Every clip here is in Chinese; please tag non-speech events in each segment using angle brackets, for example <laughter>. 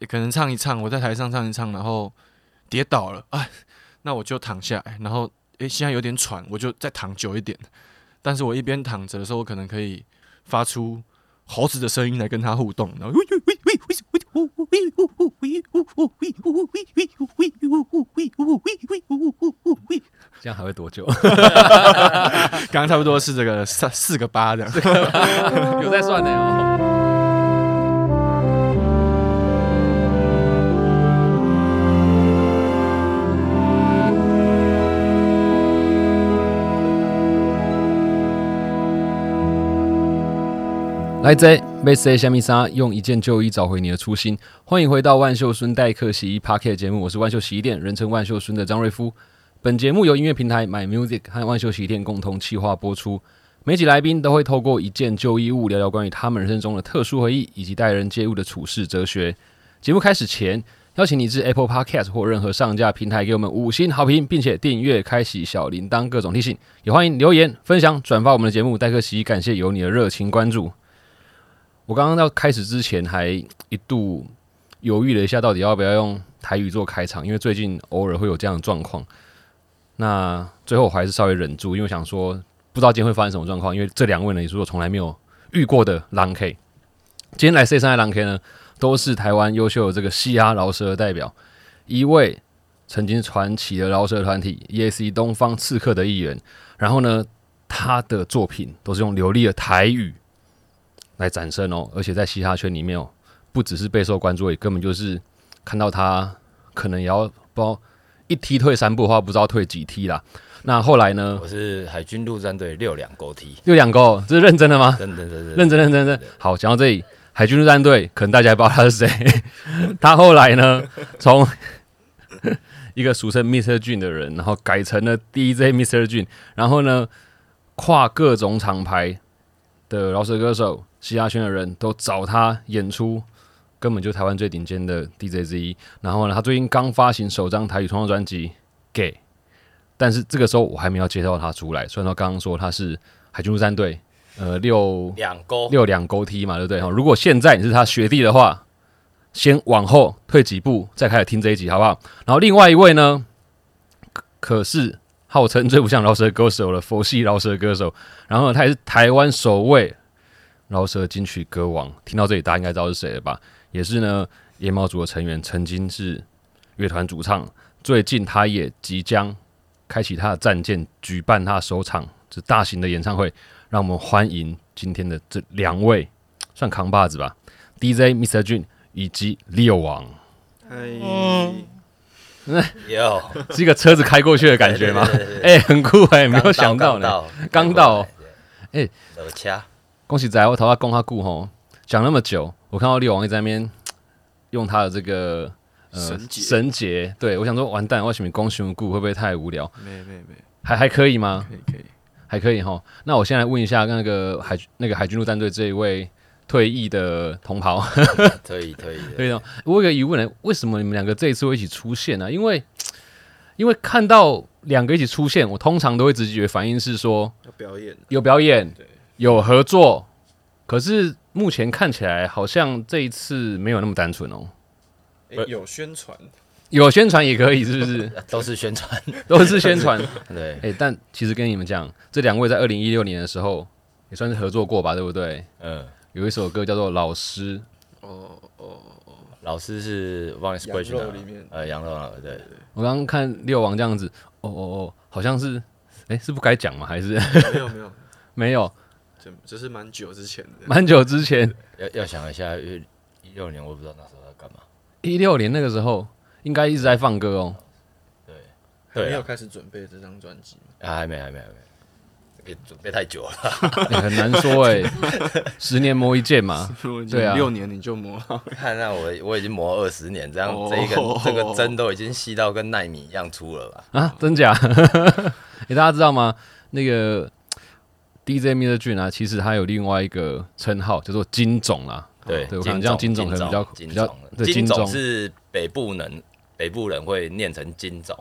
也可能唱一唱，我在台上唱一唱，然后跌倒了，哎，那我就躺下来，然后诶，现在有点喘，我就再躺久一点。但是我一边躺着的时候，我可能可以发出猴子的声音来跟他互动，然后这样还会多久？刚刚差不多是这个三四个八这样，有在算的哦。来自被塞虾米莎用一件旧衣找回你的初心。欢迎回到万秀孙代客洗衣 Parket 节目，我是万秀洗衣店，人称万秀孙的张瑞夫。本节目由音乐平台 My Music 和万秀洗衣店共同企划播出。每集来宾都会透过一件旧衣物聊聊关于他们人生中的特殊回忆，以及待人接物的处事哲学。节目开始前，邀请你至 Apple Podcast 或任何上架平台给我们五星好评，并且订阅、开启小铃铛各种提醒。也欢迎留言、分享、转发我们的节目。代客洗衣感谢有你的热情关注。我刚刚要开始之前，还一度犹豫了一下，到底要不要用台语做开场，因为最近偶尔会有这样的状况。那最后我还是稍微忍住，因为想说不知道今天会发生什么状况，因为这两位呢也是我从来没有遇过的狼 K。今天来 C 三的狼 K 呢，都是台湾优秀的这个嘻哈饶舌的代表，一位曾经传奇的饶舌团体 E.S.C 东方刺客的一员，然后呢，他的作品都是用流利的台语。来展身哦，而且在嘻哈圈里面哦，不只是备受关注，也根本就是看到他可能也要包一踢退三步的话，不知道退几踢啦。那后来呢？我是海军陆战队六两勾踢，六两勾，这是认真的吗？真的，真的，认真，认真，认真。好，讲到这里，海军陆战队可能大家也不知道他是谁。<laughs> 他后来呢，从一个俗称 Mr. Jun 的人，然后改成了 DJ Mr. Jun，，然后呢，跨各种厂牌的饶舌歌手。嘻哈圈的人都找他演出，根本就台湾最顶尖的 DJ 之一。然后呢，他最近刚发行首张台语创作专辑《Gay》，但是这个时候我还没有介绍他出来。虽然说刚刚说他是海军陆战队，呃，六两勾六两勾踢嘛，对不对？如果现在你是他学弟的话，先往后退几步，再开始听这一集，好不好？然后另外一位呢，可是号称最不像饶舌歌手的佛系饶舌歌手，然后他也是台湾首位。饶舌金曲歌王，听到这里大家应该知道是谁了吧？也是呢，夜猫族的成员，曾经是乐团主唱。最近他也即将开启他的战舰，举办他首场这大型的演唱会。让我们欢迎今天的这两位，算扛把子吧，DJ Mr. Jun 以及 Leo 王。哎，<laughs> 有是一个车子开过去的感觉吗？哎，很酷哎，没有想到呢，刚到，哎，有掐。恭喜仔，我头发供他顾吼，讲那么久，我看到六王一在那边 <tsk> 用他的这个呃绳结，对我想说完蛋，为什么恭喜顾会不会太无聊？没没没，还还可以吗？可以可以，还可以哈。那我先来问一下那个海那个海军陆战队这一位退役的同袍，退 <laughs> 役退役，对的。我有个疑问呢，为什么你们两个这一次会一起出现呢？因为因为看到两个一起出现，我通常都会直觉反应是说有表演，有表演，对。有合作，可是目前看起来好像这一次没有那么单纯哦。有宣传，有宣传也可以，是不是？<laughs> 都是宣传，<laughs> 都是宣传。<laughs> 对，哎，但其实跟你们讲，这两位在二零一六年的时候也算是合作过吧，对不对？嗯。有一首歌叫做《老师》。哦哦哦，老师是忘了是羊肉里面，呃，羊肉对对。我刚刚看六王这样子，哦哦哦，好像是，哎，是不该讲吗？还是没有没有没有。这这是蛮久之前的，蛮久之前，要要想一下，一六年我不知道那时候在干嘛。一六年那个时候应该一直在放歌哦。对，还没有开始准备这张专辑啊，还没，还没，还没，别准备太久了，<laughs> 很难说哎。十年磨一剑嘛，对啊，六年你就磨。看那我我已经磨二十年，这样这一个这个针都已经细到跟奈米一样粗了吧？啊，真假？哎，<laughs> 大家知道吗？那个。DJ Mr. Jun 啊，其实他有另外一个称号叫做金总啦。对，对我看这样金总可能比较比较。金总是北部人，北部人会念成金总，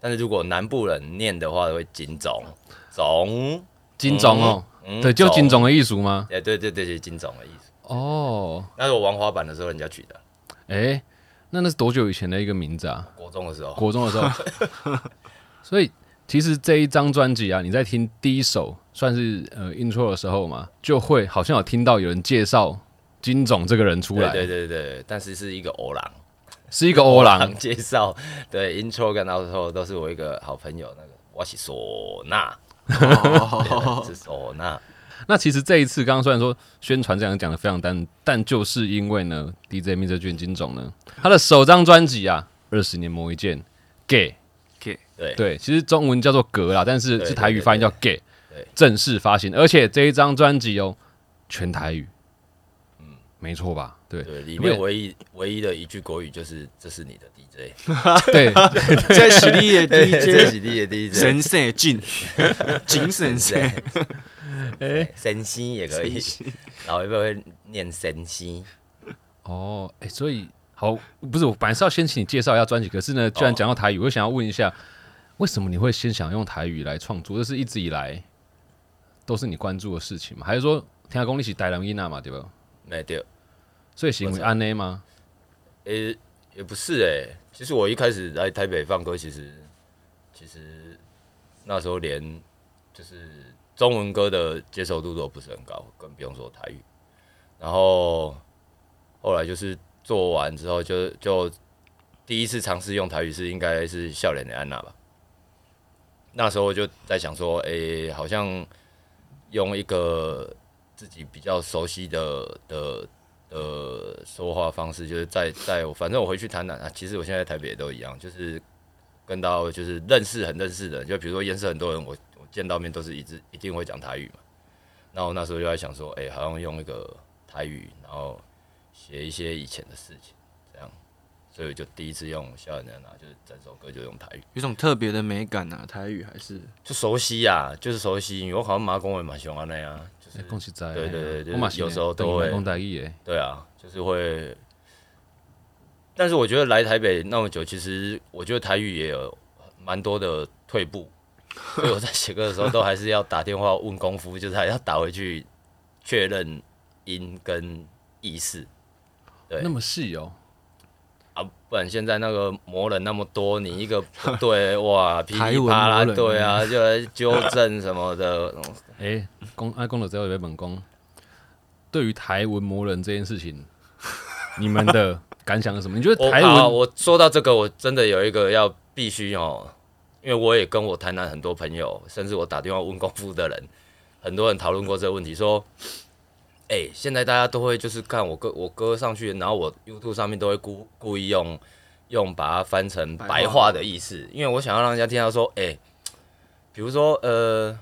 但是如果南部人念的话，会金总总金总哦。对，就金总的艺术吗？哎，对对对，是金总的意思。哦，那是我玩滑板的时候人家取的。哎，那那是多久以前的一个名字啊？国中的时候，国中的时候。<laughs> 所以其实这一张专辑啊，你在听第一首算是呃 intro 的时候嘛，就会好像有听到有人介绍金总这个人出来，对对对对，但是是一个欧郎，是一个欧郎。介绍，对 intro 跟 outro 都是我一个好朋友，那个我是唢呐，哦。<laughs> 是唢呐，那其实这一次刚刚虽然说宣传这样讲的非常单，但就是因为呢，DJ Mr. 俊金总呢，他的首张专辑啊，二十年磨一剑，gay。对。对，其实中文叫做“格”啦，但是对是台语发音叫 “gay”，对正式发行，而且这一张专辑哦，全台语，嗯，没错吧？对。对，里面唯一唯一的一句国语就是“这是你的 DJ”，<laughs> 对，这是你的 DJ 是你的 DJ，神圣进，<laughs> 精神圣，哎，神仙也可以，然后一般会念神仙，哦，哎，所以好，不是我本来是要先请你介绍一下专辑，可是呢，居然讲到台语，我想要问一下，为什么你会先想用台语来创作？这是一直以来都是你关注的事情吗？还是说听讲你是台南音啊嘛，对吧？没对，所以行为安内吗？诶、也不是诶、其实我一开始来台北放歌，其实其实那时候连就是中文歌的接受度都不是很高，更不用说台语。然后后来就是做完之后就，就第一次尝试用台语是应该是笑脸的安娜吧。那时候就在想说，诶、好像用一个自己比较熟悉的的的说话方式，就是在在我反正我回去谈谈啊，其实我现在台北也都一样，就是跟到就是认识很认识的，就比如说认识很多人，我我见到面都是一直一定会讲台语嘛。然后那时候就在想说，哎、好像用一个台语，然后写一些以前的事情，所以就第一次用《笑脸的安娜》，就是整首歌就用台语，有种特别的美感啊，台语还是就熟悉呀、就是熟悉，因为我好像马公也蛮喜欢那样，就是哎，恭喜在，对对对对我有时候都会讲台语诶，对啊，就是会。但是我觉得来台北那么久，其实我觉得台语也有蛮多的退步，所以我在写歌的时候都还是要打电话问功夫，就是还要打回去确认音跟意思。对那么细哦。啊，不然现在那个魔人那么多，你一个不 <laughs> 对哇，噼里啪啦，对啊，就来纠正什么的。<laughs> 哎，公爱公的只有一本公，对于台文魔人这件事情，你们的感想是什么？你觉得 <laughs> 台我我说到这个，我真的有一个要必须哦，因为我也跟我台南很多朋友，甚至我打电话问功夫的人，很多人讨论过这个问题，说，哎、现在大家都会就是看我歌我歌上去，然后我 YouTube 上面都会故故意用用把它翻成白话的意思，因为我想要让人家听到说，哎、比如说呃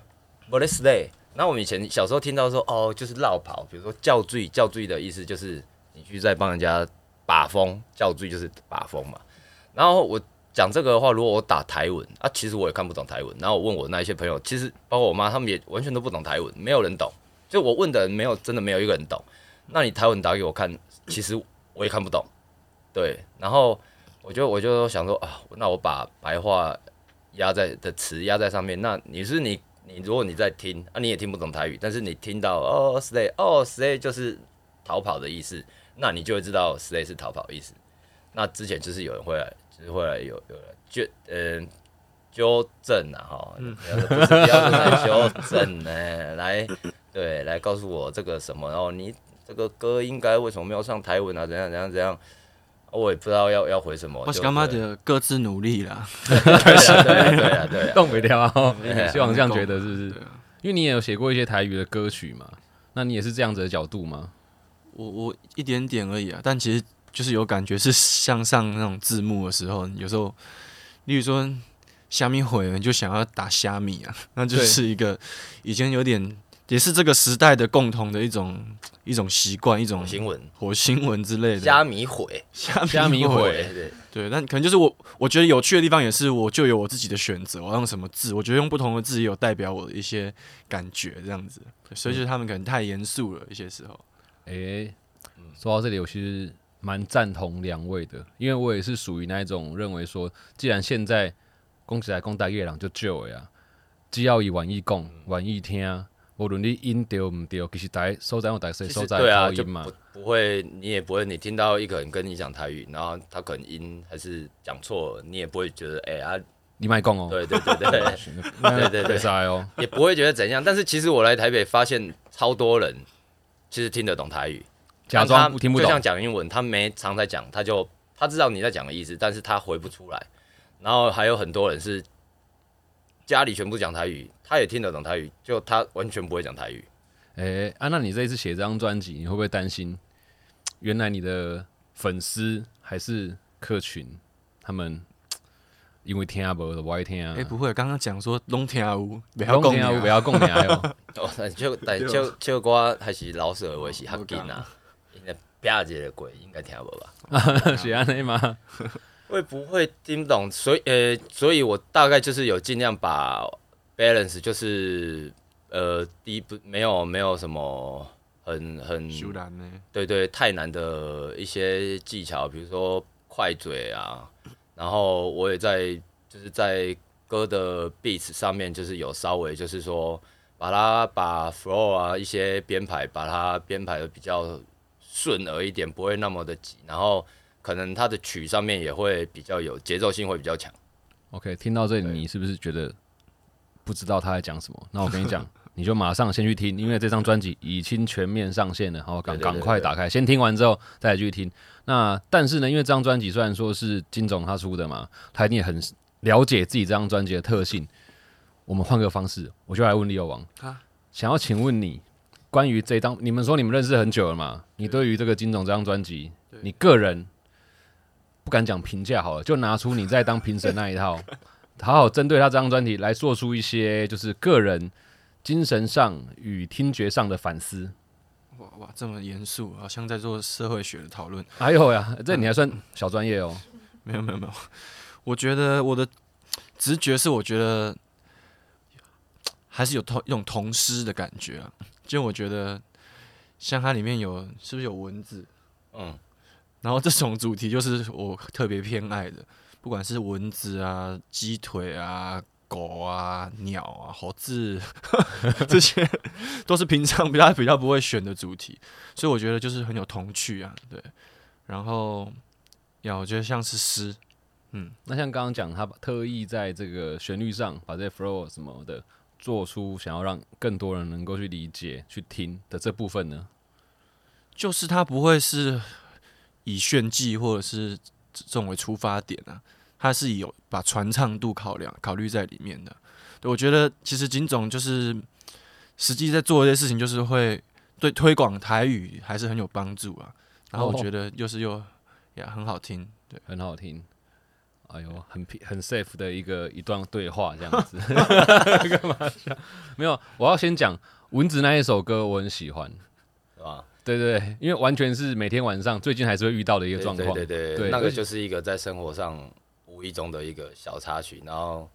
b o l i s day，那我们以前小时候听到说，哦，就是绕跑，比如说叫罪，叫罪的意思就是你去在帮人家把风，叫罪就是把风嘛。然后我讲这个的话，如果我打台文啊，其实我也看不懂台文。然后我问我那一些朋友，其实包括我妈，他们也完全都不懂台文，没有人懂。就我问的人，没有真的没有一个人懂。那你台文打给我看，其实我也看不懂。对，然后我就我就想说啊，那我把白话压在的词压在上面。那你是你你如果你在听啊，你也听不懂台语，但是你听到哦 stay 哦 stay 就是逃跑的意思，那你就会知道 stay 是逃跑的意思。那之前就是有人会来，就是会来有有人纠嗯、纠正啊哈，不是标准来纠正呢、来对来告诉我这个什么，然后你这个歌应该为什么没有上台文啊？怎样怎样怎样？我也不知道要要回什么。我是就干妈的各自努力啦。对啊对啊对啊对啊，动 <laughs> 不掉啊！对希望 <laughs> 这样觉得是不是因为你也有写过一些台语的歌曲嘛，那你也是这样子的角度吗？我我一点点而已啊，但其实就是有感觉是向上那种字幕的时候，有时候，例如说虾米毁了，你就想要打虾米啊，那就是一个已经有点也是这个时代的共同的一种一种习惯，一种新闻火星文之类的。虾米毁，虾虾米毁对。但可能就是我我觉得有趣的地方也是，我就有我自己的选择，我用什么字，我觉得用不同的字也有代表我的一些感觉，这样子，所以就是他们可能太严肃了，一些时候。诶、说到这里，我其实蛮赞同两位的，因为我也是属于那一种认为说，既然现在公起来攻大夜郎就救了啊，只要以晚意共，晚意听，无论你音对唔对，其实大家所在有大家其实所在对啊，就不，不会，你也不会，你听到一个人跟你讲台语，然后他可能音还是讲错了，你也不会觉得，哎、啊，你卖供哦，对对对对，对对对。<laughs> 塞哦，也不会觉得怎样。但是其实我来台北发现，超多人其实听得懂台语，假装听不懂。就像，讲英文，他没常在讲，他就他知道你在讲的意思，但是他回不出来。然后还有很多人是家里全部讲台语，他也听得懂台语，就他完全不会讲台语。哎、啊，那你这一次写这张专辑，你会不会担心，原来你的粉丝还是客群，他们因为听不的不爱听啊？哎、不会，刚刚讲说拢听有，不不要讲听啊，不要讲你还有，<laughs> 哦，但就 <laughs> 但就就歌还是老舍的话是较紧啊，应该啪一个鬼应该听无吧？<laughs> 是安尼吗？会不会听不懂？所以呃，所以我大概就是有尽量把 balance，就是呃，第一不没有没有什么很很对对太难的一些技巧，比如说快嘴啊，然后我也在就是在歌的 beats 上面就是有稍微就是说把它把 flow 啊一些编排把它编排的比较顺耳一点，不会那么的急，然后可能它的曲上面也会比较有节奏性会比较强。OK，听到这里，你是不是觉得不知道他在讲什么？那我跟你讲，<laughs> 你就马上先去听，因为这张专辑已经全面上线了，好，赶赶快打开，先听完之后再来继续听。那但是呢，因为这张专辑虽然说是金总他出的嘛，他一定也很了解自己这张专辑的特性。我们换个方式，我就来问利友王啊，想要请问你关于这张，你们说你们认识很久了嘛？你对于这个金总这张专辑，你个人不敢讲评价好了，就拿出你在当评审那一套，<laughs> 好好针对他这张专辑来做出一些就是个人精神上与听觉上的反思。哇哇，这么严肃，好像在做社会学的讨论。还有呀，<laughs> 这你还算小专业哦。没有没有没有，我觉得我的直觉是，我觉得还是有同一种同诗的感觉啊。就我觉得，像它里面有是不是有蚊子？嗯，然后这种主题就是我特别偏爱的，不管是蚊子啊、鸡腿啊、狗啊、鸟啊、猴子 <laughs> 这些，都是平常比较比较不会选的主题，所以我觉得就是很有童趣啊。对，然后呀，我觉得像是诗，嗯那像刚刚讲，他特意在这个旋律上把这些 flow 什么的做出想要让更多人能够去理解、去听的这部分呢？就是他不会是以炫技或者是这种为出发点啊，它是有把传唱度考量考虑在里面的。对我觉得其实金总就是实际在做一些事情，就是会对推广台语还是很有帮助啊。然后我哦觉得又是又也很好听，对，很好听。哎呦，很平很 safe 的一个一段对话这样子，<laughs> 干嘛笑？没有，我要先讲蚊子那一首歌，我很喜欢。是吧？对对对，因为完全是每天晚上最近还是会遇到的一个状况。对对对那个就是一个在生活上无意中的一个小插曲。然后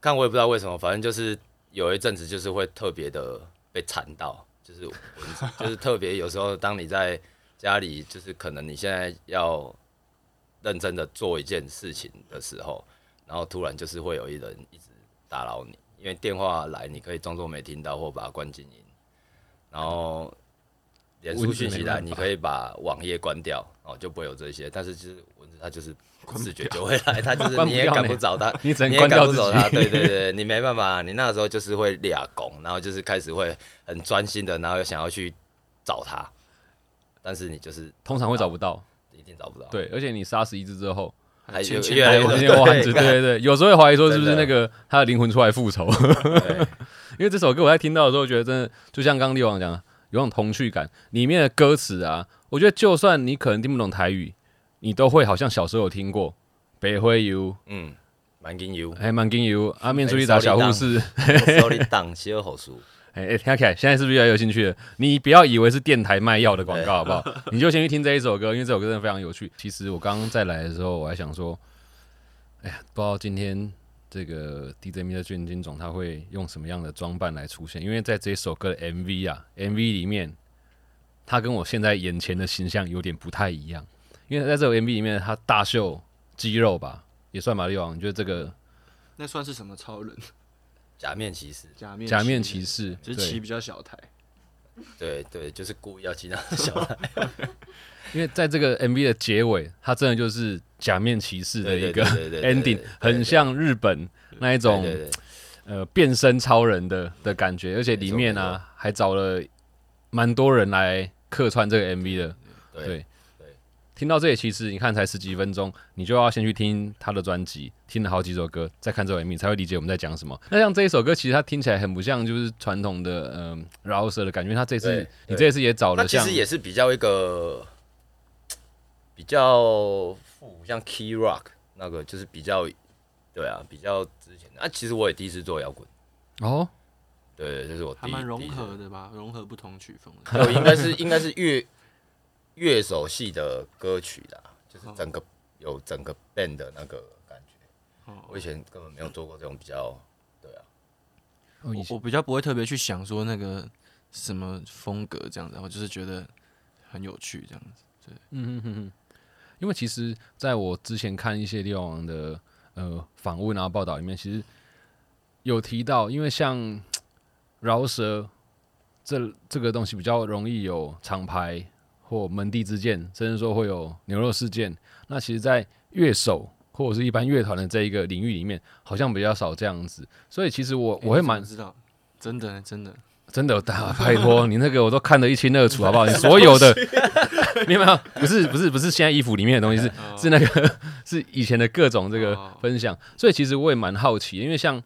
看我也不知道为什么，反正就是有一阵子就是会特别的被缠到，就是蚊子就是特别有时候当你在家里，就是可能你现在要认真的做一件事情的时候，然后突然就是会有一人一直打扰你，因为电话来你可以装作没听到或把它关静音，然后。脸书讯息来，你可以把网页关掉，哦，就不会有这些。但是其实蚊子，它就是视觉就会来，它就是 <laughs> 你也赶不着它，<laughs> 你只能你也关掉自赶不走它。<laughs> 对对对，你没办法，你那个时候就是会俩拱，然后就是开始会很专心的，然后又想要去找它，但是你就是通常会找不到。一定找不到。对，而且你杀死一只之后，还有越来越多有多些汉子，对对对，有时候会怀疑说是不是那个他的灵魂出来复仇。对因为这首歌我在听到的时候，觉得真的就像刚刚力王讲的，有种童趣感。里面的歌词啊，我觉得就算你可能听不懂台语，你都会好像小时候有听过“北灰油嗯，蛮金油”，，哎蛮金油，阿面出去打小护士。手里挡小好书，哎哎，听起来现在是不是越来越有兴趣了？你不要以为是电台卖药的广告，好不好？你就先去听这一首歌，因为这首歌真的非常有趣。其实我刚刚再来的时候，我还想说，哎呀，不知道今天这个 DJ 米的卷金总他会用什么样的装扮来出现？因为在这首歌的 MV 啊，MV 里面，他跟我现在眼前的形象有点不太一样。因为在这首 MV 里面，他大秀肌肉吧，也算吧，力王，你觉得这个那算是什么超人？<laughs> 假面骑士。假面假面骑骑士，只是骑比较小台。<laughs> 对对，就是故意要激到小孩。<laughs> 因为在这个 MV 的结尾，它真的就是假面骑士的一个 ending，很像日本那一种呃变身超人的的感觉，而且里面呢还找了蛮多人来客串这个 MV 的。对对，听到这里，其实你看才十几分钟，你就要先去听他的专辑，听了好几首歌，再看这首 MV，才会理解我们在讲什么。那像这一首歌，其实它听起来很不像就是传统的嗯饶舌的感觉。他这次你这次也找了，其实也是比较一个。比较富，像 Key Rock 那个就是比较，对啊，比较之前啊，其实我也第一次做摇滚哦，对，这是我还蛮融合的吧，融合不同曲风，有应该是应该是乐乐手系的歌曲啦，就是整个有整个 band 的那个感觉。我以前根本没有做过这种比较，对啊，我我比较不会特别去想说那个什么风格这样子，我就是觉得很有趣这样子，对，嗯哼哼哼。因为其实，在我之前看一些猎王的呃访问啊报道里面，其实有提到，因为像 <tsk> 饶舌这这个东西比较容易有厂牌或门第之见，甚至说会有牛肉事件。那其实，在乐手或者是一般乐团的这一个领域里面，好像比较少这样子。所以，其实我我会蛮知道，真的真的。真的，大拜托 <laughs> 你那个我都看得一清二楚，好不好？你所有的，<laughs> 明白吗？不是不是不是现在衣服里面的东西，是是那个 <laughs> 是以前的各种这个分享。所以其实我也蛮好奇，因为像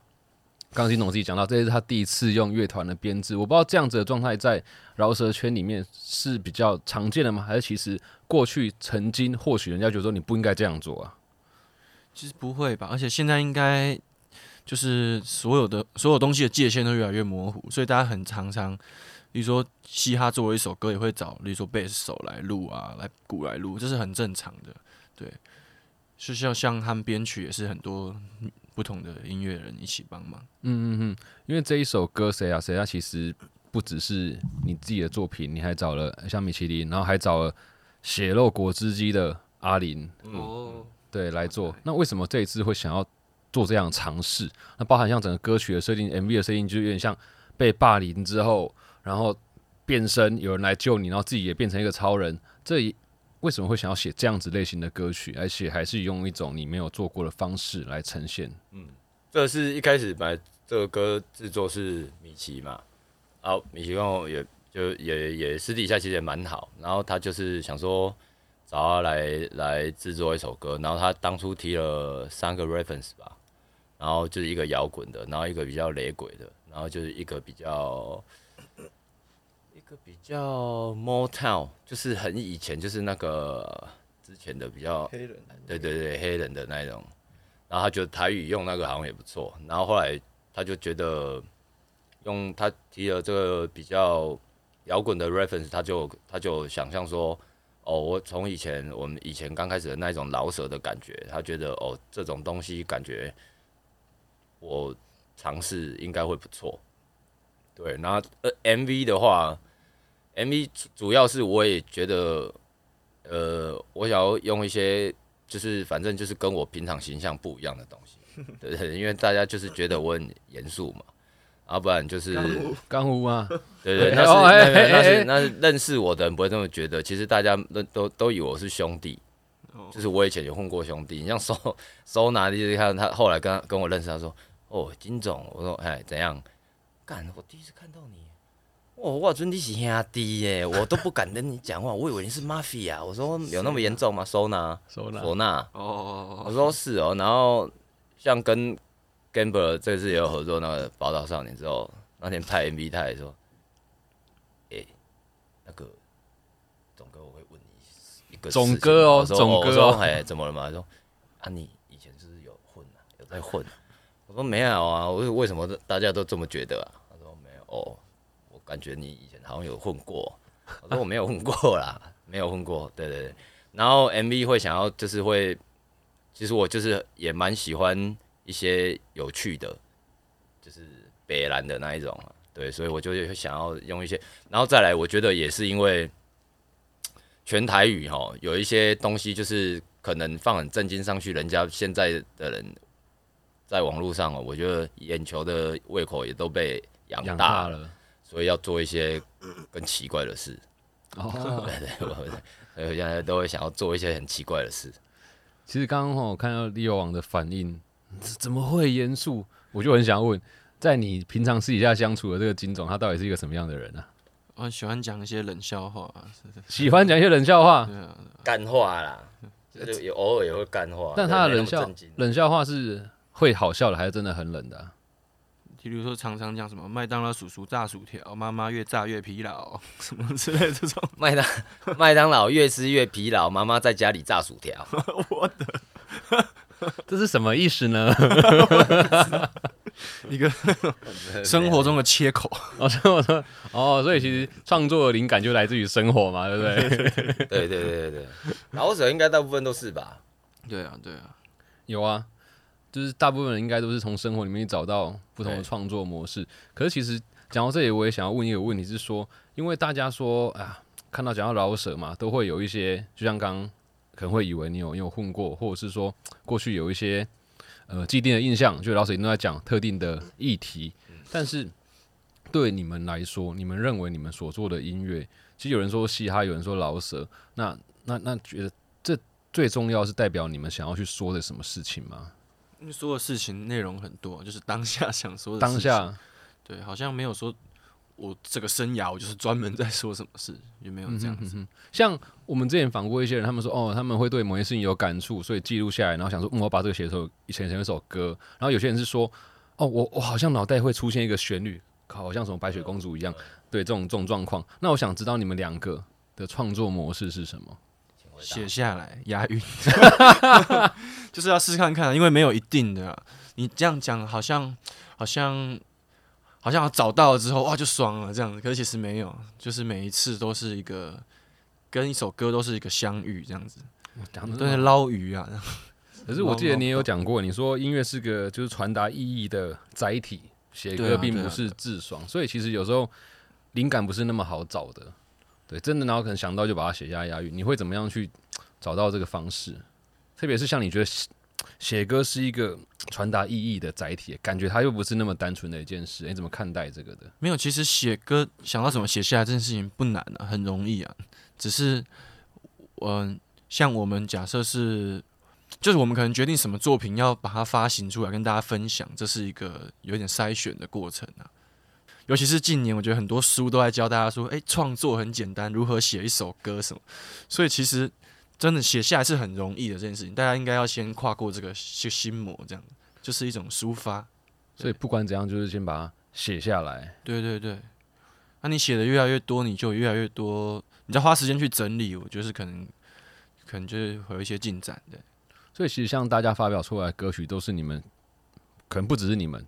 刚金总自己讲到，这是他第一次用乐团的编制，我不知道这样子的状态在饶舌圈里面是比较常见的吗？还是其实过去曾经或许人家觉得说你不应该这样做啊？其实不会吧，而且现在应该。就是所有的所有东西的界限都越来越模糊，所以大家很常常，比如说嘻哈作为一首歌，也会找，比如说贝斯手来录啊，来鼓来录，这是很正常的。对，就像像他们编曲也是很多不同的音乐人一起帮忙。嗯嗯嗯，因为这一首歌谁啊谁啊，其实不只是你自己的作品，你还找了像米其林，然后还找了血肉果汁机的阿林，哦，对，来做。那为什么这一次会想要？做这样尝试，那包含像整个歌曲的设定、MV 的设定，就有点像被霸凌之后，然后变身，有人来救你，然后自己也变成一个超人。这为什么会想要写这样子类型的歌曲，而且还是用一种你没有做过的方式来呈现？嗯，这是一开始来这个歌制作是米奇嘛，好，米奇跟我也就也也私底下其实也蛮好，然后他就是想说。找他来来制作一首歌，然后他当初提了三个 reference 吧，然后就是一个摇滚的，然后一个比较雷鬼的，然后就是一个比较个比较 Motown，就是很以前就是那个之前的比较黑人，对对对黑人的那种，然后他觉得台语用那个好像也不错，然后后来他就觉得用他提了这个比较摇滚的 reference，他就他就想象说。哦，我从以前我们以前刚开始的那种老舍的感觉，他觉得哦这种东西感觉我尝试应该会不错。对，然后呃 MV 的话，MV 主要是我也觉得，呃，我想要用一些就是反正就是跟我平常形象不一样的东西，<laughs> 对对，因为大家就是觉得我很严肃嘛。要不然就是刚屋啊，对对，那是那是那是认识我的人不会这么觉得。其实大家都都都以为我是兄弟，就是我以前有混过兄弟。你像收收拿，的，就是看他后来跟跟我认识，他说：“哦，金总。”我说：“哎，怎样？干？我第一次看到你，哦，我尊你是兄弟耶，我都不敢跟你讲话，我以为你是 mafia。我说有那么严重吗？收纳收纳收纳哦，我说是哦。然后像跟。Gamble 这次也有合作那个《宝岛少年》之后，那天拍 MV，他也说：“哎，那个总哥，我会问你一个总哥哦，总哥哦，哎，怎么了嘛？他说：啊，你以前是不是有混啊？有在混？我说没有啊，我说为什么大家都这么觉得啊？他说没有哦，我感觉你以前好像有混过。我说我没有混过啦，没有混过。对对对，然后 MV 会想要就是会，其实我就是也蛮喜欢。一些有趣的，就是北蓝的那一种，对，所以我就会想要用一些，然后再来，我觉得也是因为全台语哈，有一些东西就是可能放很震惊上去，人家现在的人在网络上哦，我觉得眼球的胃口也都被养大了，所以要做一些更奇怪的事。哦，对对，我所以我现在都会想要做一些很奇怪的事。其实刚刚我看到利友王的反应，怎么会严肃？我就很想问，在你平常私底下相处的这个金总，他到底是一个什么样的人啊？我喜欢讲一些冷笑话、<laughs> 喜欢讲一些冷笑话，干话啦，就是也偶尔也会干话，但他的冷笑冷笑话是会好笑的，还是真的很冷的啊、比如说常常讲什么麦当劳叔叔炸薯条，妈妈越炸越疲劳，什么之类的这种。麦当麦当劳越吃越疲劳，妈妈在家里炸薯条。<laughs> 我的 <laughs> 这是什么意思呢？<laughs> 一个生活中的切口，哦，所以我说，哦，所以其实创作的灵感就来自于生活嘛，对不对？对对对对对，老舍应该大部分都是吧？对啊，对啊，有啊，就是大部分人应该都是从生活里面找到不同的创作模式。可是其实讲到这里，我也想要问一个问题，是说，因为大家说啊，看到讲到老舍嘛，都会有一些，就像刚刚可能会以为你有你有混过，或者是说过去有一些呃既定的印象，就老舍一定都在讲特定的议题，但是对你们来说，你们认为你们所做的音乐，其实有人说嘻哈，有人说老舍，那那那觉得这最重要是代表你们想要去说的什么事情吗？因为说的事情内容很多，就是当下想说的当事情下对，好像没有说我这个生涯我就是专门在说什么事，也没有这样子。像我们之前访过一些人，他们说哦，他们会对某些事情有感触，所以记录下来，然后想说，嗯，我把这个写成以前成一首歌。然后有些人是说，哦，我我好像脑袋会出现一个旋律，好像什么白雪公主一样，对这种这种状况。那我想知道你们两个的创作模式是什么？写下来押韵，<laughs> 就是要试试看看，因为没有一定的啊。你这样讲好像好像好像找到了之后哇就爽了这样子，可是其实没有，就是每一次都是一个跟一首歌都是一个相遇这样子，讲都在捞鱼啊。<laughs> 可是我记得你也有讲过，你说音乐是个就是传达意义的载体，写歌并不是自爽，所以其实有时候灵感不是那么好找的。对，真的，然后可能想到就把它写下来押韵。你会怎么样去找到这个方式？特别是像你觉得写写歌是一个传达意义的载体，感觉它又不是那么单纯的一件事。你怎么看待这个的？没有，其实写歌想到什么写下来这件事情不难啊，很容易啊。只是，嗯、像我们假设是，就是我们可能决定什么作品要把它发行出来跟大家分享，这是一个有点筛选的过程啊。尤其是近年，我觉得很多书都在教大家说，诶，创作很简单，如何写一首歌什么。所以其实真的写下来是很容易的这件事情，大家应该要先跨过这个心心魔，这样就是一种抒发。所以不管怎样，就是先把它写下来。对对对，那、你写的越来越多，你就越来越多，你再花时间去整理，我觉得是可能可能就是会有一些进展的。所以其实像大家发表出来的歌曲，都是你们，可能不只是你们，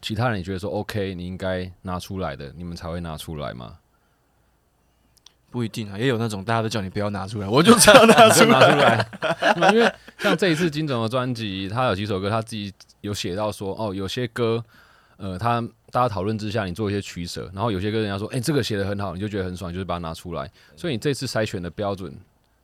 其他人也觉得说 OK，你应该拿出来的，你们才会拿出来吗？不一定啊，也有那种大家都叫你不要拿出来，我就这样拿出来。出来，嗯因为像这一次金总的专辑，他有几首歌他自己有写到说，哦，有些歌，呃，他大家讨论之下，你做一些取舍，然后有些歌人家说，哎、这个写的很好，你就觉得很爽，就是把它拿出来。所以你这次筛选的标准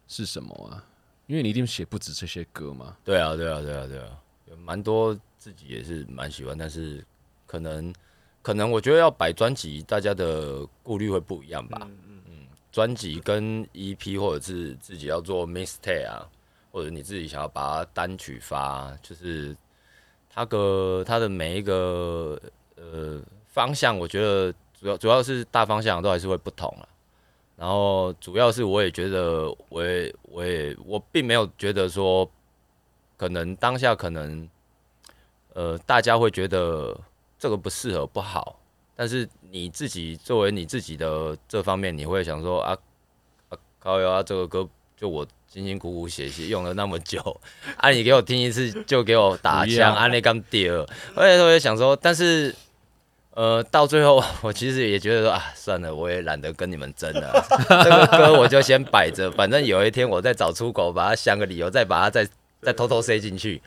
是什么啊？因为你一定写不止这些歌嘛。对啊，对啊，对啊，对啊，有蛮多自己也是蛮喜欢，但是可能可能我觉得要摆专辑，大家的顾虑会不一样吧。嗯专辑跟 EP 或者是自己要做 mixtape 啊，或者你自己想要把它单曲发，就是它个它的每一个呃方向，我觉得主要主要是大方向都还是会不同了。然后主要是我也觉得，我也我也我并没有觉得说，可能当下可能，呃，大家会觉得这个不适合不好，但是你自己作为你自己的这方面，你会想说啊啊，高瑶啊，这个歌就我辛辛苦苦写写用了那么久，啊，你给我听一次就给我打枪，啊，那刚第二，而且我也想说，但是。呃，到最后我其实也觉得说啊，算了，我也懒得跟你们争了，<laughs> 这个歌我就先摆着，反正有一天我再找出口，把它想个理由，再把它再再偷偷塞进去。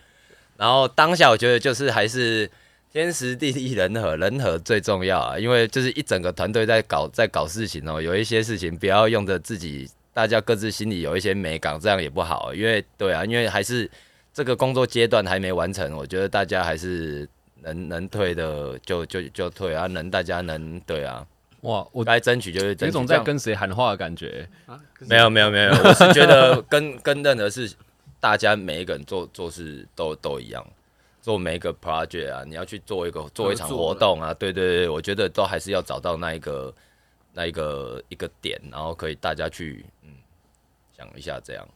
然后当下我觉得就是还是天时地利人和，人和最重要啊，因为就是一整个团队在搞在搞事情哦，有一些事情不要用着自己，大家各自心里有一些美感，这样也不好，因为对啊，因为还是这个工作阶段还没完成，我觉得大家还是能能退的就就就退啊，能大家能对啊，哇，我该争取就是。有种在跟谁喊话的感觉。没有没有没有，我是觉得跟跟任何事，大家每一个人做做事都都一样，做每一个 project 啊，你要去做一个做一场活动啊，对对对，我觉得都还是要找到那一个那一个一个点，然后可以大家去嗯想一下这样。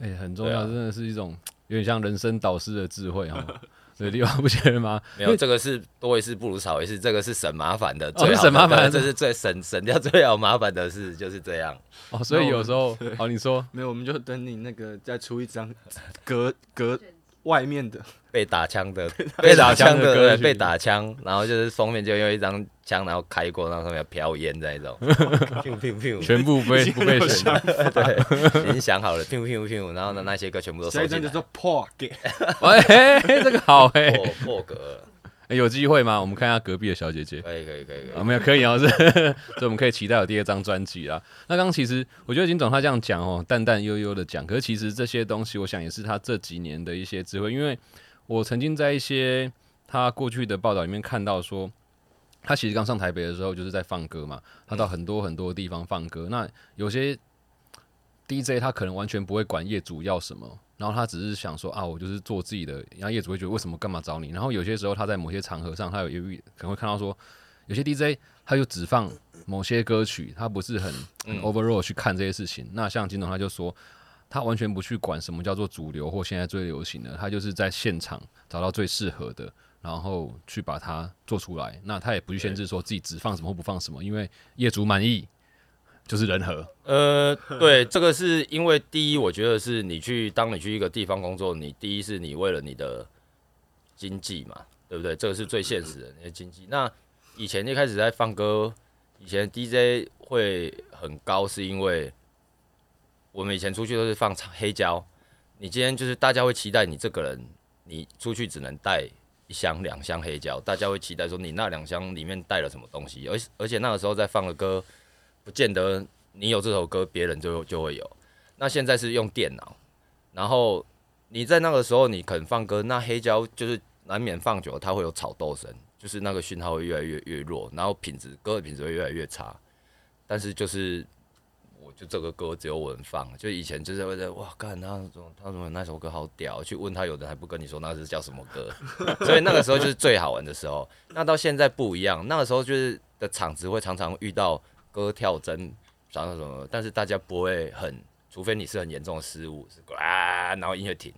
哎、很重要，啊真的是一种有点像人生导师的智慧哈。<laughs> 对，地方不觉得吗？没有，这个是多一事不如少一事，这个是省麻烦的，哦最省麻烦的这是最省省掉最好麻烦的事，就是这样。哦，所以有时候，<laughs> 哦，你说，没有，我们就等你那个再出一张隔隔外面的，被打枪的，<laughs> 被打枪枪的，对被打枪，然后就是封面就用一张枪，然后开过，然后上面有飘烟的那种，砰砰砰，全部被不被选，<laughs> 对，已经想好了，砰砰砰，然后呢那些歌全部都收进来，下一张就说破给，<laughs> 哎、这个好哎、破破格有机会吗？我们看一下隔壁的小姐姐。可以可以可以可啊，以，没有，可以啊，是，<laughs> 所以我们可以期待有第二张专辑啦。那刚刚其实我觉得金总他这样讲哦，淡淡悠悠的讲，可是其实这些东西，我想也是他这几年的一些智慧，因为我曾经在一些他过去的报道里面看到说，他其实刚上台北的时候就是在放歌嘛，他到很多很多地方放歌，那有些 DJ 他可能完全不会管业主要什么。然后他只是想说啊，我就是做自己的，然后业主会觉得为什么干嘛找你？然后有些时候他在某些场合上，他有犹豫，可能会看到说，有些 DJ 他就只放某些歌曲，他不是很 overall 去看这些事情。那像金总他就说，他完全不去管什么叫做主流或现在最流行的，他就是在现场找到最适合的，然后去把它做出来。那他也不去限制说自己只放什么或不放什么，因为业主满意就是人和。呃，对，这个是因为第一，我觉得是你去当你去一个地方工作，你第一是你为了你的经济嘛，对不对？这个是最现实的你的经济。那以前一开始在放歌，以前 DJ 会很高，是因为我们以前出去都是放黑胶，你今天就是大家会期待你这个人，你出去只能带一箱两箱黑胶，大家会期待说你那两箱里面带了什么东西，而而且那个时候在放的歌，不见得你有这首歌，别人就就会有。那现在是用电脑，然后你在那个时候你肯放歌，那黑胶就是难免放久了，它会有吵斗声，就是那个讯号会越来越越弱，然后品质歌的品质会越来越差。但是就是我就这个歌只有我能放，就以前就是会在哇，干他怎么他怎么那首歌好屌，去问他有的还不跟你说那是叫什么歌，<laughs> 所以那个时候就是最好玩的时候。那到现在不一样，那个时候就是的场子会常常遇到歌跳针，啥什么，但是大家不会很，除非你是很严重的失误，是啊，然后音乐停。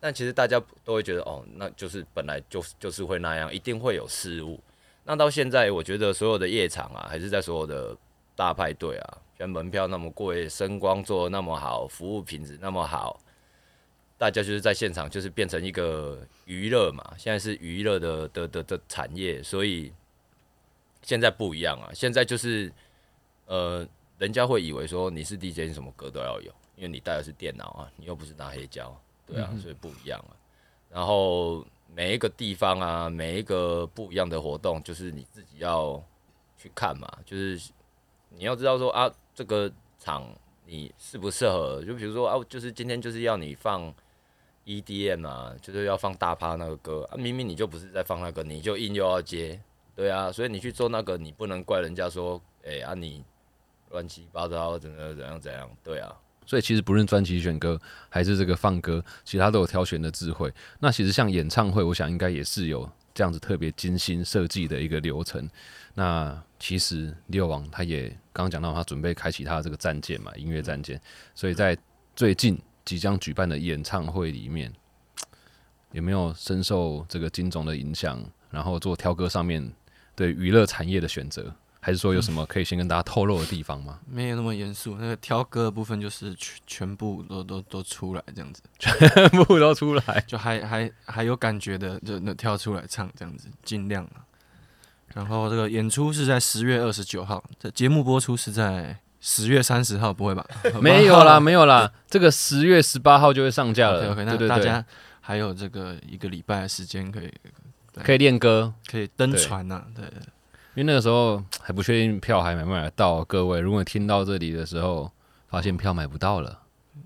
但其实大家都会觉得，哦，那就是本来就就是会那样，一定会有失误。那到现在，我觉得所有的夜场啊，还是在所有的大派对啊，像门票那么贵，声光做那么好，服务品质那么好，大家就是在现场就是变成一个娱乐嘛，现在是娱乐的的的的产业，所以现在不一样啊，现在就是呃，人家会以为说你是 DJ，你什么歌都要有，因为你带的是电脑啊，你又不是拿黑胶，对啊，所以不一样啊。然后每一个地方啊，每一个不一样的活动，就是你自己要去看嘛，就是你要知道说啊，这个场你适不适合？就比如说啊，就是今天就是要你放 EDM 啊，就是要放大趴那个歌啊，明明你就不是在放那个，你就硬又要接，对啊，所以你去做那个，你不能怪人家说，哎、啊你乱七八糟，怎样怎样怎样，对啊，所以其实不论专辑选歌还是这个放歌，其他都有挑选的智慧。那其实像演唱会，我想应该也是有这样子特别精心设计的一个流程。那其实六王他也刚刚讲到，他准备开启他的这个战舰嘛，音乐战舰。所以在最近即将举办的演唱会里面，有没有深受这个金总的影响，然后做挑歌上面对娱乐产业的选择？还是说有什么可以先跟大家透露的地方吗？没有那么严肃。那个挑歌的部分就是全全部都都都出来这样子，全部都出来。<laughs> 就还还还有感觉的就那跳出来唱这样子，尽量啊。然后这个演出是在十月二十九号，这节目播出是在十月三十号，不会吧？<laughs> <laughs> 没有啦，没有啦，这个十月十八号就会上架了。OK 那大家还有这个一个礼拜的时间可以可以练歌，可以登船呐、对，因为那个时候还不确定票还买不买得到。各位，如果你听到这里的时候发现票买不到了，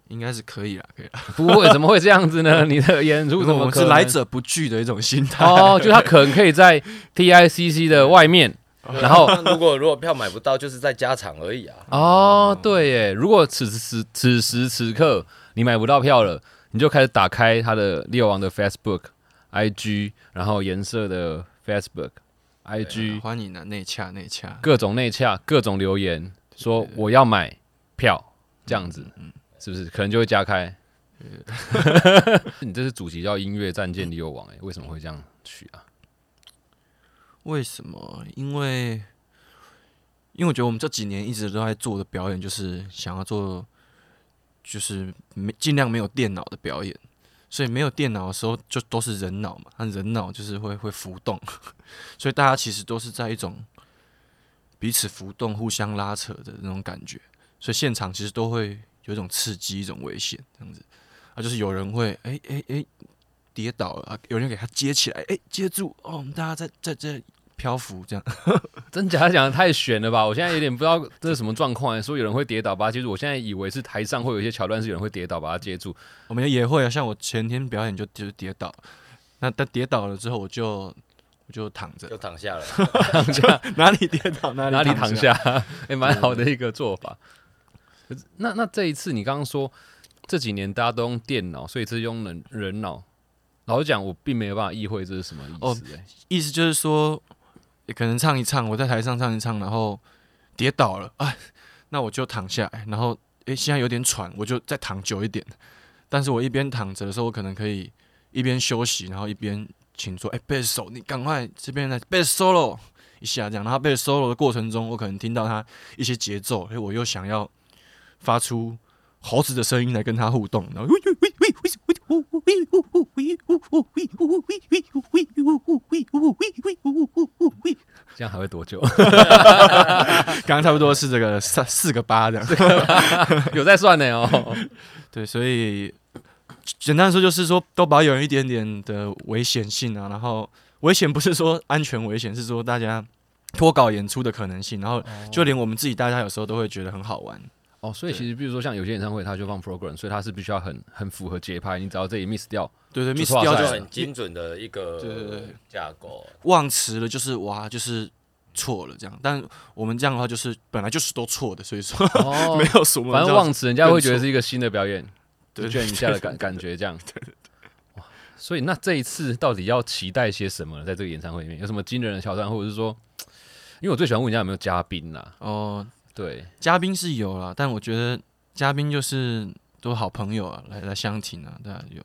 应该是可以啦，可以啦。不会，怎么会这样子呢？<laughs> 你的演出如我们怎么可能是来者不拒的一种心态。哦，就他可能可以在 TICC 的外面，然后如果如果票买不到，就是在加场而已啊。哦，对耶，如果此时此此时此刻你买不到票了，你就开始打开他的猎王的 Facebook、IG，然后颜色的 Facebook、IG，欢迎啊，内洽内洽。各种内洽，各种留言说我要买票，这样子，是不是可能就会加开？<laughs> 你这是主题叫音乐战舰利诱王，哎，为什么会这样取啊？为什么？因为因为我觉得我们这几年一直都在做的表演，就是想要做，就是没尽量没有电脑的表演。所以没有电脑的时候，就都是人脑嘛，那人脑就是会会浮动，<laughs> 所以大家其实都是在一种彼此浮动、互相拉扯的那种感觉。所以现场其实都会有一种刺激、一种危险这样子。啊，就是有人会哎哎哎跌倒了啊，有人给他接起来，哎接住哦，我们大家在在这漂浮这样。<laughs> 真假讲的太悬了吧！我现在有点不知道这是什么状况、说有人会跌倒把它接住，我现在以为是台上会有一些桥段是有人会跌倒把它接住。我们也会啊，像我前天表演就就是跌倒，那但跌倒了之后我就我就躺着就，躺下了，躺下 <laughs> 哪里跌倒哪里哪里躺下。下，也 <laughs> 蛮好的一个做法。那那这一次你刚刚说这几年大家都用电脑，所以这是用人人脑。老实讲，我并没有办法意会这是什么意哦思、欸。意思就是说，也可能唱一唱，我在台上唱一唱，然后跌倒了，哎，那我就躺下来，然后诶，现在有点喘，我就再躺久一点。但是我一边躺着的时候，我可能可以一边休息，然后一边请说，哎，贝斯手，你赶快这边来贝斯 solo 一下这样。然后贝斯 solo 的过程中，我可能听到他一些节奏，哎，我又想要发出猴子的声音来跟他互动，然后。这样还会多久？刚刚差不多是这个四四个八这样。有在算呢哦。对，所以简单说就是说，都保有一点点的危险性啊。然后危险不是说安全危险，是说大家脱稿演出的可能性。然后就连我们自己，大家有时候都会觉得很好玩。哦，所以其实比如说像有些演唱会，他就放 program，所以他是必须要很很符合节拍，你只要这里 miss 掉，对对就，miss 掉就很精准的一个对对对架构。忘词了，就是哇，就是错了这样。但我们这样的话，就是本来就是都错的，所以说哦 <laughs> 没有什么。反正忘词，人家会觉得是一个新的表演，<laughs> 对就卷一下的感感觉这样。对对对。哇，所以那这一次到底要期待些什么呢？在这个演唱会里面，有什么惊人的挑战，或者是说，因为我最喜欢问人家有没有嘉宾啦。哦，对，嘉宾是有啦，但我觉得嘉宾就是都好朋友啊，来来相挺啊，对啊，有，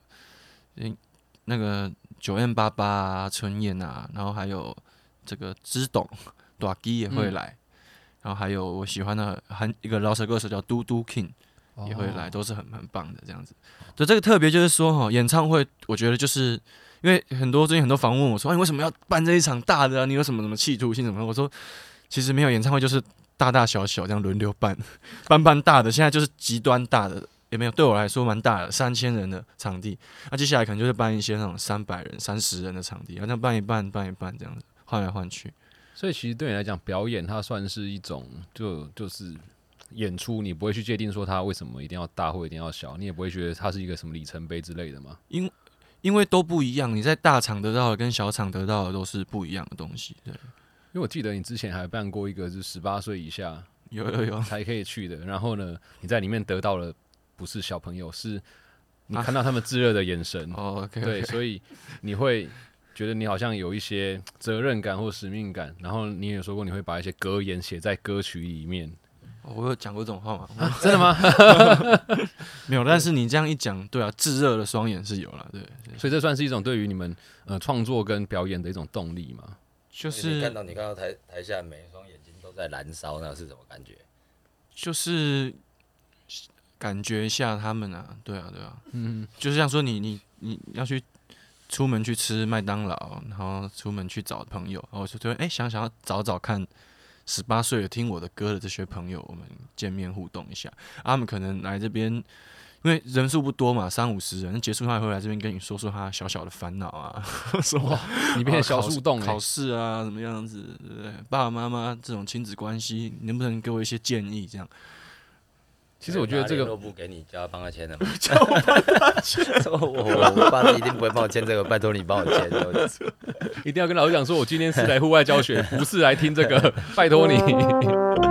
嗯，那个九 N 八八啊，春燕啊，然后还有这个知董短基也会来，然后还有我喜欢的很一个饶舌歌手叫嘟嘟 King 也会来，都是很很棒的这样子。对这个特别就是说哈，演唱会我觉得就是因为很多最近很多访问我说，哎，你为什么要办这一场大的啊？你有什么什么企图心什么？我说其实没有演唱会就是。大大小小这样轮流办，<laughs> 办办大的，现在就是极端大的，也没有对我来说蛮大的，三千人的场地。那接下来可能就是办一些那种三百人、三十人的场地，好像办一办、办一办这样子，换来换去。所以其实对你来讲，表演它算是一种，就就是演出，你不会去界定说它为什么一定要大或一定要小，你也不会觉得它是一个什么里程碑之类的吗？因为都不一样，你在大场得到的跟小场得到的都是不一样的东西。对，因为我记得你之前还办过一个，是十八岁以下有有有，才可以去的。然后呢，你在里面得到了不是小朋友，是你看到他们炙热的眼神。<laughs> 哦对，所以你会觉得你好像有一些责任感或使命感。然后你也说过，你会把一些格言写在歌曲里面。哦我有讲过这种话吗？真的吗？<laughs> <laughs> 没有，但是你这样一讲，对啊，炙热的双眼是有了，对，所以这算是一种对于你们呃创作跟表演的一种动力吗？就是看到你看到台台下每一双眼睛都在燃烧，那是什么感觉？就是感觉一下他们啊，对啊，对啊，嗯，就是像说你你你要去出门去吃麦当劳，然后出门去找朋友，然后我就觉得哎、想想要找找看十八岁的听我的歌的这些朋友，我们见面互动一下。啊、他们可能来这边，因为人数不多嘛，三五十人，结束他也会来这边跟你说说他小小的烦恼啊，<laughs> 什么你变成小树洞、考欸，试啊，怎么样子，对不对？爸爸妈妈这种亲子关系，能不能给我一些建议？这样，其实我觉得这个联络簿给你，叫他帮他签的吗？<laughs> 叫我帮他签，<laughs> 我我爸一定不会帮我签这个，拜托你帮我签。一定要跟老师讲说，我今天是来户外教学，不是来听这个，拜托你。